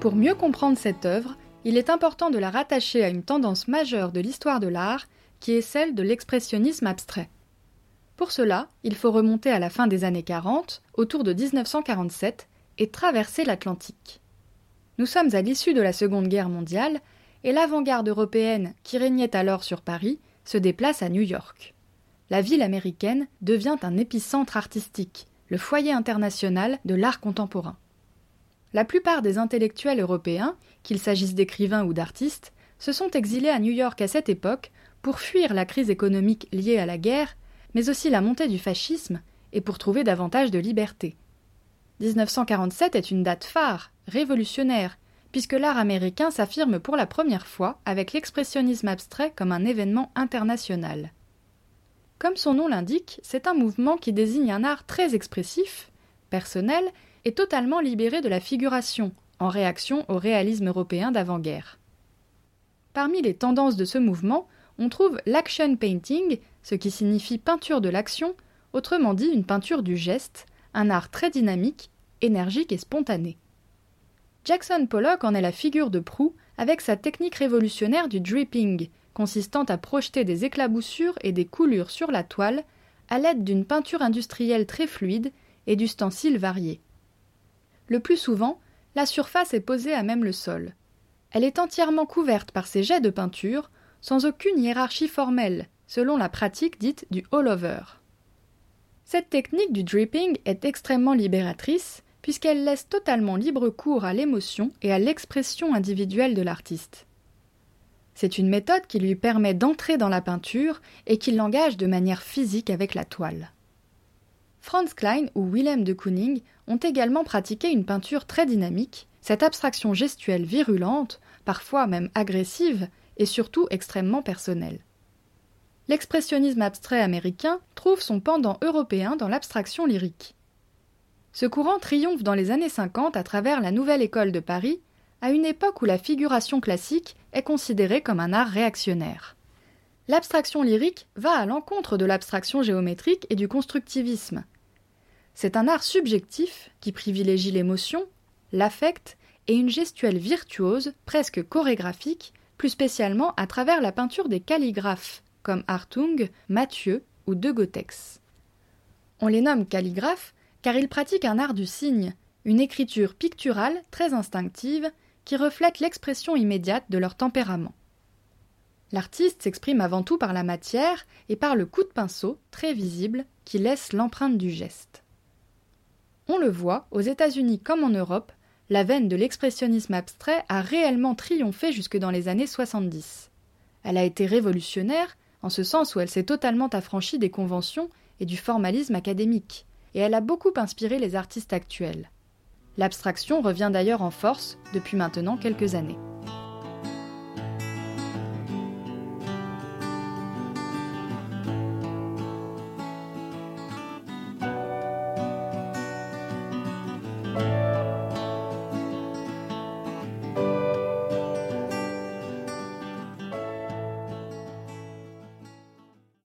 Pour mieux comprendre cette œuvre, il est important de la rattacher à une tendance majeure de l'histoire de l'art, qui est celle de l'expressionnisme abstrait. Pour cela, il faut remonter à la fin des années 40, autour de 1947, et traverser l'Atlantique. Nous sommes à l'issue de la Seconde Guerre mondiale, et l'avant-garde européenne qui régnait alors sur Paris se déplace à New York. La ville américaine devient un épicentre artistique, le foyer international de l'art contemporain. La plupart des intellectuels européens, qu'il s'agisse d'écrivains ou d'artistes, se sont exilés à New York à cette époque pour fuir la crise économique liée à la guerre, mais aussi la montée du fascisme, et pour trouver davantage de liberté. 1947 est une date phare, révolutionnaire, puisque l'art américain s'affirme pour la première fois avec l'expressionnisme abstrait comme un événement international. Comme son nom l'indique, c'est un mouvement qui désigne un art très expressif, personnel et totalement libéré de la figuration, en réaction au réalisme européen d'avant-guerre. Parmi les tendances de ce mouvement, on trouve l'action painting, ce qui signifie peinture de l'action, autrement dit une peinture du geste, un art très dynamique, énergique et spontané. Jackson Pollock en est la figure de proue avec sa technique révolutionnaire du dripping, consistant à projeter des éclaboussures et des coulures sur la toile à l'aide d'une peinture industrielle très fluide et d'ustensiles variés. Le plus souvent, la surface est posée à même le sol. Elle est entièrement couverte par ces jets de peinture, sans aucune hiérarchie formelle, selon la pratique dite du all-over. Cette technique du dripping est extrêmement libératrice, puisqu'elle laisse totalement libre cours à l'émotion et à l'expression individuelle de l'artiste. C'est une méthode qui lui permet d'entrer dans la peinture et qui l'engage de manière physique avec la toile. Franz Klein ou Willem de Kooning ont également pratiqué une peinture très dynamique, cette abstraction gestuelle virulente, parfois même agressive, et surtout extrêmement personnelle. L'expressionnisme abstrait américain trouve son pendant européen dans l'abstraction lyrique. Ce courant triomphe dans les années 50 à travers la Nouvelle École de Paris, à une époque où la figuration classique est considérée comme un art réactionnaire. L'abstraction lyrique va à l'encontre de l'abstraction géométrique et du constructivisme, c'est un art subjectif qui privilégie l'émotion, l'affect et une gestuelle virtuose, presque chorégraphique, plus spécialement à travers la peinture des calligraphes, comme Hartung, Mathieu ou De Gotex. On les nomme calligraphes car ils pratiquent un art du signe, une écriture picturale très instinctive qui reflète l'expression immédiate de leur tempérament. L'artiste s'exprime avant tout par la matière et par le coup de pinceau, très visible, qui laisse l'empreinte du geste. On le voit, aux États-Unis comme en Europe, la veine de l'expressionnisme abstrait a réellement triomphé jusque dans les années 70. Elle a été révolutionnaire, en ce sens où elle s'est totalement affranchie des conventions et du formalisme académique, et elle a beaucoup inspiré les artistes actuels. L'abstraction revient d'ailleurs en force depuis maintenant quelques années.